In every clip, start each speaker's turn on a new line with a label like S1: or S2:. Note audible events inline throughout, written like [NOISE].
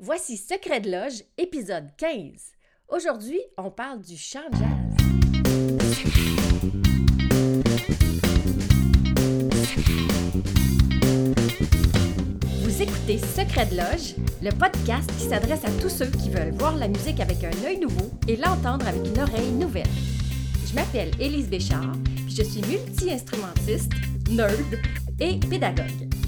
S1: Voici Secret de Loge, épisode 15. Aujourd'hui, on parle du chant jazz. Vous écoutez Secret de Loge, le podcast qui s'adresse à tous ceux qui veulent voir la musique avec un œil nouveau et l'entendre avec une oreille nouvelle. Je m'appelle Élise Béchard, puis je suis multi-instrumentiste, nerd et pédagogue.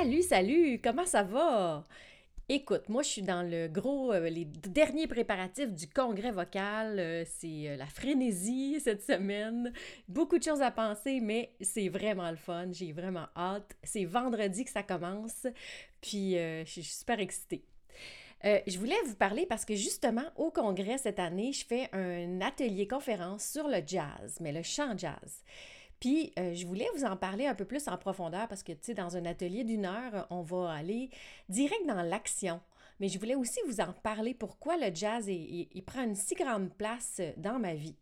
S1: Salut, salut, comment ça va? Écoute, moi je suis dans le gros, euh, les derniers préparatifs du congrès vocal. Euh, c'est euh, la frénésie cette semaine. Beaucoup de choses à penser, mais c'est vraiment le fun. J'ai vraiment hâte. C'est vendredi que ça commence. Puis je suis super excitée. je voulais vous parler parce que justement, au congrès cette année, je fais un atelier conférence sur le jazz, mais le chant jazz. Puis, euh, je voulais vous en parler un peu plus en profondeur parce que, tu sais, dans un atelier d'une heure, on va aller direct dans l'action. Mais je voulais aussi vous en parler pourquoi le jazz il prend une si grande place dans ma vie.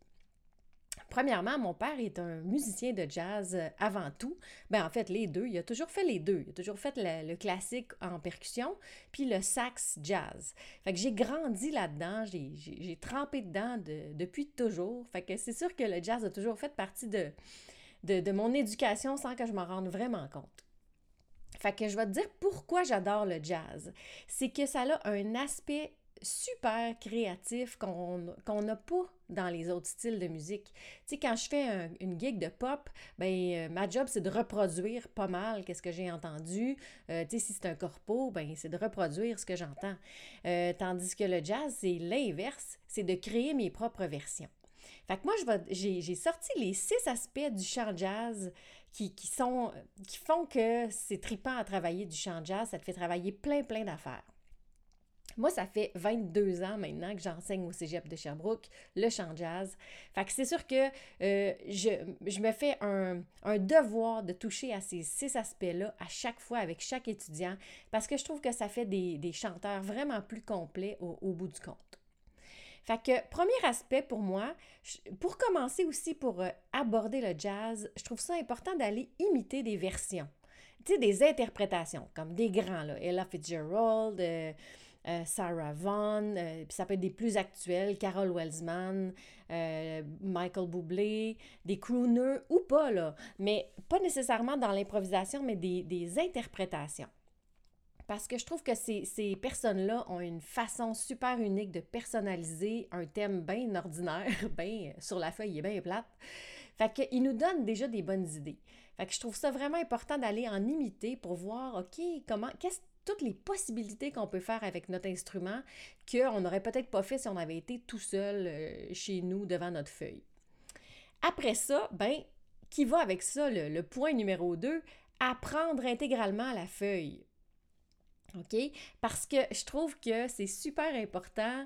S1: Premièrement, mon père est un musicien de jazz euh, avant tout. Ben, en fait, les deux. Il a toujours fait les deux. Il a toujours fait le, classique en percussion, puis le sax jazz. Fait que j'ai grandi là-dedans, j'ai trempé dedans depuis toujours. Fait que c'est sûr que le jazz a toujours fait partie de, de, mon éducation sans que je m'en rende vraiment compte. Fait que je vais te dire pourquoi j'adore le jazz. C'est que ça a un aspect super créatif qu'on n'a pas dans les autres styles de musique. Tu sais, quand je fais une gig de pop, ben euh, ma job, c'est de reproduire pas mal qu'est-ce que j'ai entendu. Euh, tu sais, si c'est un corpo, ben c'est de reproduire ce que j'entends. Euh, tandis que le jazz, c'est l'inverse, c'est de créer mes propres versions. Fait que moi, j'ai sorti les six aspects du chant jazz qui, font que c'est tripant à travailler du chant jazz. Ça te fait travailler plein, plein d'affaires. Moi, ça fait 22 ans maintenant que j'enseigne au cégep de Sherbrooke le chant jazz. Fait que c'est sûr que euh, je, me fais un, devoir de toucher à ces six aspects-là à chaque fois avec chaque étudiant parce que je trouve que ça fait des, chanteurs vraiment plus complets au bout du compte. Fait que, premier aspect pour moi, pour commencer aussi, pour euh, aborder le jazz, je trouve ça important d'aller imiter des versions, tu sais, des interprétations, comme des grands, là, Ella Fitzgerald, euh, euh, Sarah Vaughan, puis ça peut être des plus actuels, Carol Welsman, Michael Bublé, des crooners ou pas, là, mais pas nécessairement dans l'improvisation, mais des, des interprétations parce que je trouve que ces, personnes-là ont une façon super unique de personnaliser un thème bien ordinaire, [LAUGHS] bien sur la feuille, il est bien plate. Fait qu'ils nous donnent déjà des bonnes idées. Fait que je trouve ça vraiment important d'aller en imiter pour voir, OK, comment, qu'est-ce toutes les possibilités qu'on peut faire avec notre instrument qu'on n'aurait peut-être pas fait si on avait été tout seul euh, chez nous devant notre feuille. Après ça, ben, qui va avec ça, le, le point numéro 2, apprendre intégralement la feuille. OK? Parce que je trouve que c'est super important.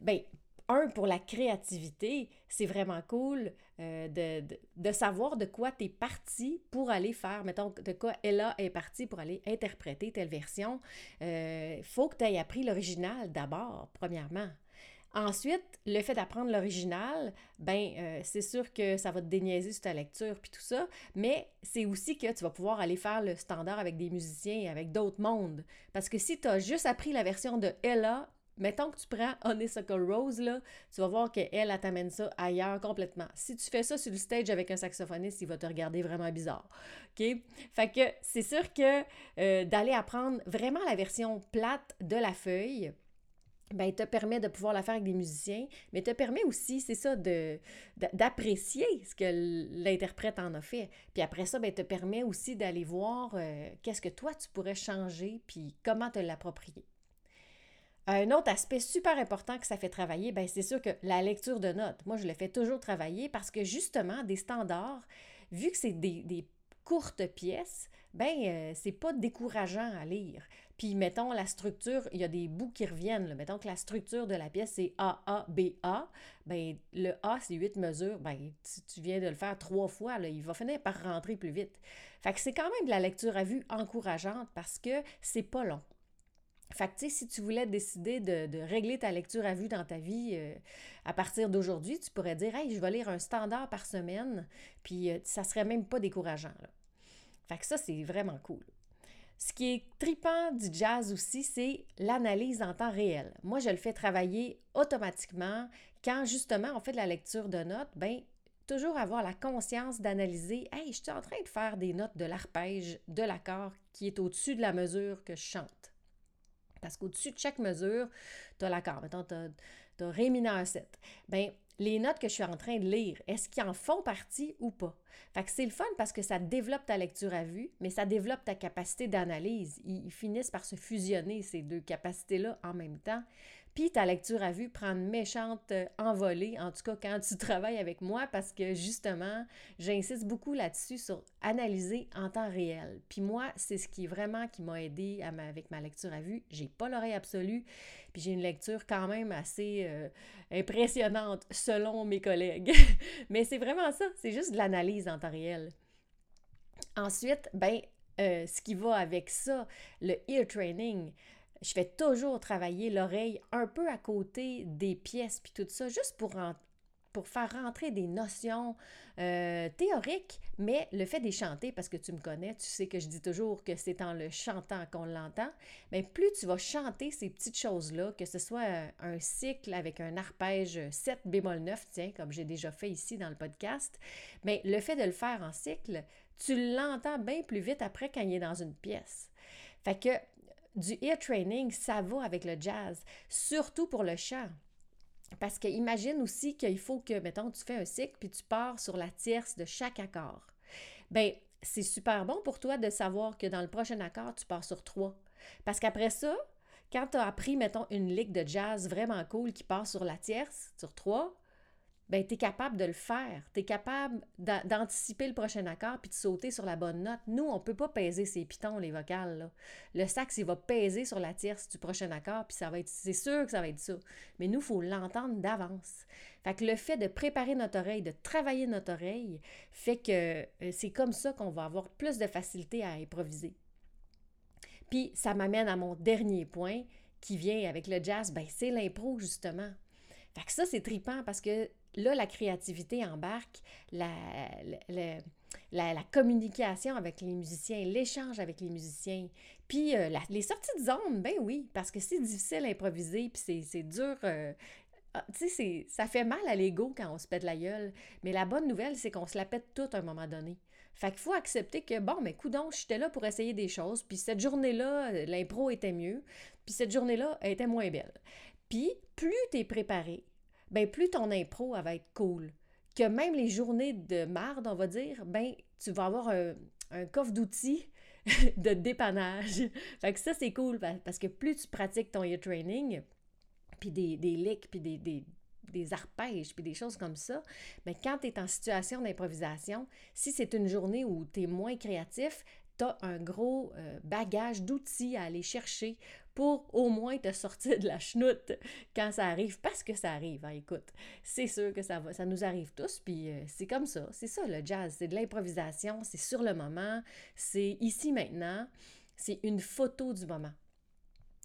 S1: Ben, un, pour la créativité, c'est vraiment cool euh, de, de, savoir de quoi tu es parti pour aller faire, mettons, de quoi Ella est partie pour aller interpréter telle version. Il euh, faut que tu aies appris l'original d'abord, premièrement. Ensuite, le fait d'apprendre l'original, ben euh, c'est sûr que ça va te déniaiser sur ta lecture puis tout ça, mais c'est aussi que tu vas pouvoir aller faire le standard avec des musiciens et avec d'autres mondes. Parce que si tu as juste appris la version de Ella, mettons que tu prends Honeysuckle Rose, là, tu vas voir qu'elle, elle, t'amène ça ailleurs complètement. Si tu fais ça sur le stage avec un saxophoniste, il va te regarder vraiment bizarre. OK? Fait que c'est sûr que euh, d'aller apprendre vraiment la version plate de la feuille, ben, te permet de pouvoir la faire avec des musiciens, mais te permet aussi, c'est ça, d'apprécier ce que l'interprète en a fait. Puis après ça, ben, te permet aussi d'aller voir euh, qu'est-ce que toi, tu pourrais changer, puis comment te l'approprier. Un autre aspect super important que ça fait travailler, ben, c'est sûr que la lecture de notes. Moi, je le fais toujours travailler parce que justement, des standards, vu que c'est des, des courtes pièces, ben euh, c'est pas décourageant à lire. Puis mettons la structure, il y a des bouts qui reviennent. Mettons que la structure de la pièce c'est A A B A, ben le A c'est huit mesures, ben tu, viens de le faire trois fois il va finir par rentrer plus vite. Fait que c'est quand même de la lecture à vue encourageante parce que c'est pas long. Fait que, si tu voulais décider de, régler ta lecture à vue dans ta vie euh, à partir d'aujourd'hui, tu pourrais dire, hey, je vais lire un standard par semaine, puis euh, ça serait même pas décourageant. Fait que ça, c'est vraiment cool. Ce qui est tripant du jazz aussi, c'est l'analyse en temps réel. Moi, je le fais travailler automatiquement quand justement on fait de la lecture de notes, ben toujours avoir la conscience d'analyser Hey, je suis en train de faire des notes de l'arpège de l'accord qui est au-dessus de la mesure que je chante. Parce qu'au-dessus de chaque mesure, tu as l'accord. Mettons, tu as, Ré mineur 7. Bien, les notes que je suis en train de lire, est-ce qu'ils en font partie ou pas? C'est le fun parce que ça développe ta lecture à vue, mais ça développe ta capacité d'analyse. ils, finissent par se fusionner, ces deux capacités-là, en même temps. Puis ta lecture à vue prend une méchante euh, envolée, en tout cas quand tu travailles avec moi, parce que justement, j'insiste beaucoup là-dessus sur analyser en temps réel. Puis moi, c'est ce qui vraiment qui m'a aidé avec ma lecture à vue. J'ai pas l'oreille absolue, puis j'ai une lecture quand même assez euh, impressionnante selon mes collègues. [LAUGHS] Mais c'est vraiment ça, c'est juste de l'analyse en temps réel. Ensuite, ben, euh, ce qui va avec ça, le ear training je fais toujours travailler l'oreille un peu à côté des pièces, puis tout ça, juste pour, faire rentrer des notions euh, théoriques, mais le fait des chanter, parce que tu me connais, tu sais que je dis toujours que c'est en le chantant qu'on l'entend, mais plus tu vas chanter ces petites choses-là, que ce soit un cycle avec un arpège 7 bémol 9, tiens, comme j'ai déjà fait ici dans le podcast, mais le fait de le faire en cycle, tu l'entends bien plus vite après quand il est dans une pièce. Fait que du ear training, ça va avec le jazz, surtout pour le chant. Parce que imagine aussi qu'il faut que, mettons, tu fais un cycle puis tu pars sur la tierce de chaque accord. Bien, c'est super bon pour toi de savoir que dans le prochain accord, tu pars sur trois. Parce qu'après ça, quand tu as appris, mettons, une ligue de jazz vraiment cool qui part sur la tierce, sur trois, ben, tu es capable de le faire. Tu es capable d'anticiper le prochain accord puis de sauter sur la bonne note. Nous, on ne peut pas peser ces pitons, les vocales. Là. Le sax, il va peser sur la tierce du prochain accord, puis ça va être, c'est sûr que ça va être ça. Mais nous, il faut l'entendre d'avance. Fait que le fait de préparer notre oreille, de travailler notre oreille, fait que euh, c'est comme ça qu'on va avoir plus de facilité à improviser. Puis ça m'amène à mon dernier point qui vient avec le jazz, ben c'est l'impro justement. Fait que ça, c'est tripant parce que là, la créativité embarque, la, la, communication avec les musiciens, l'échange avec les musiciens. Puis euh, les sorties de zone, ben oui, parce que c'est difficile à improviser, puis c'est dur. Euh, ah, tu sais, ça fait mal à l'ego quand on se pète la gueule. Mais la bonne nouvelle, c'est qu'on se la pète toute à un moment donné. Fait qu'il faut accepter que, bon, mais coudon, j'étais là pour essayer des choses, puis cette journée-là, l'impro était mieux, puis cette journée-là, elle était moins belle. Puis, plus tu es préparé, ben plus ton impro va être cool. Que même les journées de marde, on va dire, ben tu vas avoir un, coffre d'outils [LAUGHS] de dépannage. fait que ça, c'est cool parce que plus tu pratiques ton ear training, puis des, des licks, puis des, des, des arpèges, puis des choses comme ça, mais ben, quand tu es en situation d'improvisation, si c'est une journée où tu es moins créatif, tu as un gros euh, bagage d'outils à aller chercher pour au moins te sortir de la chenoute quand ça arrive, parce que ça arrive, hein, écoute. C'est sûr que ça va, ça nous arrive tous, puis euh, c'est comme ça, c'est ça le jazz, c'est de l'improvisation, c'est sur le moment, c'est ici maintenant, c'est une photo du moment.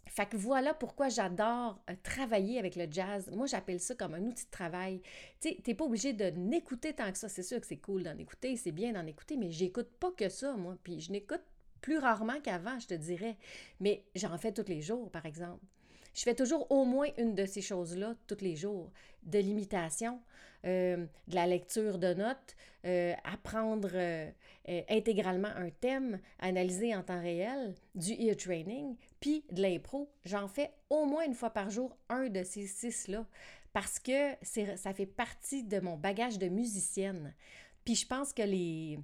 S1: Fait que voilà pourquoi j'adore euh, travailler avec le jazz. Moi, j'appelle ça comme un outil de travail. Tu sais, t'es pas obligé de n'écouter tant que ça. C'est sûr que c'est cool d'en écouter, c'est bien d'en écouter, mais j'écoute pas que ça, moi. Puis je n'écoute plus rarement qu'avant, je te dirais. Mais j'en fais tous les jours, par exemple. Je fais toujours au moins une de ces choses-là tous les jours. De l'imitation, euh, de la lecture de notes, euh, apprendre euh, intégralement un thème, analyser en temps réel, du ear training, puis de l'impro. J'en fais au moins une fois par jour un de ces six-là parce que ça fait partie de mon bagage de musicienne. Puis je pense que les,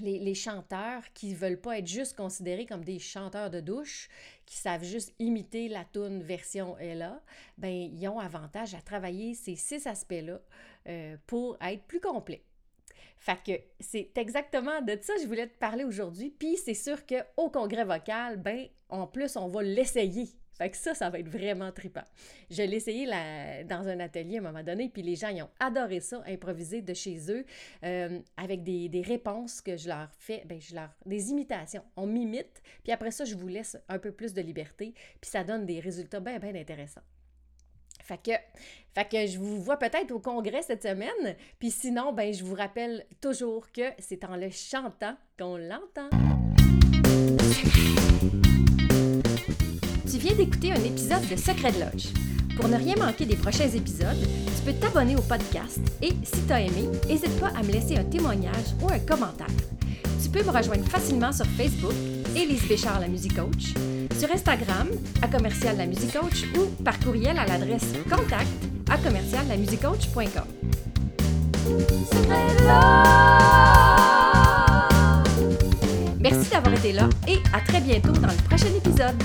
S1: les, chanteurs qui veulent pas être juste considérés comme des chanteurs de douche, qui savent juste imiter la tune version Ella, ben ils ont avantage à travailler ces six aspects-là euh, pour être plus complets. Fait que c'est exactement de ça que je voulais te parler aujourd'hui. Puis c'est sûr qu'au congrès vocal, ben en plus, on va l'essayer. Que ça, ça va être vraiment trippant. Je l'ai essayé dans un atelier à un moment donné, puis les gens ils ont adoré ça, improviser de chez eux, euh, avec des, des, réponses que je leur fais, ben, je leur, des imitations. On m'imite, puis après ça, je vous laisse un peu plus de liberté, puis ça donne des résultats bien, bien intéressants. Fait que, fait que je vous vois peut-être au congrès cette semaine. Puis sinon, ben, je vous rappelle toujours que c'est en le chantant qu'on l'entend. Tu viens d'écouter un épisode de Secret de Loge. Pour ne rien manquer des prochains épisodes, tu peux t'abonner au podcast et si tu as aimé, n'hésite pas à me laisser un témoignage ou un commentaire. Tu peux me rejoindre facilement sur Facebook, Élise Béchard, la musique coach, sur Instagram, à commercial la musique coach ou par courriel à l'adresse contact à commercial la Merci d'avoir été là et à très bientôt dans le prochain épisode.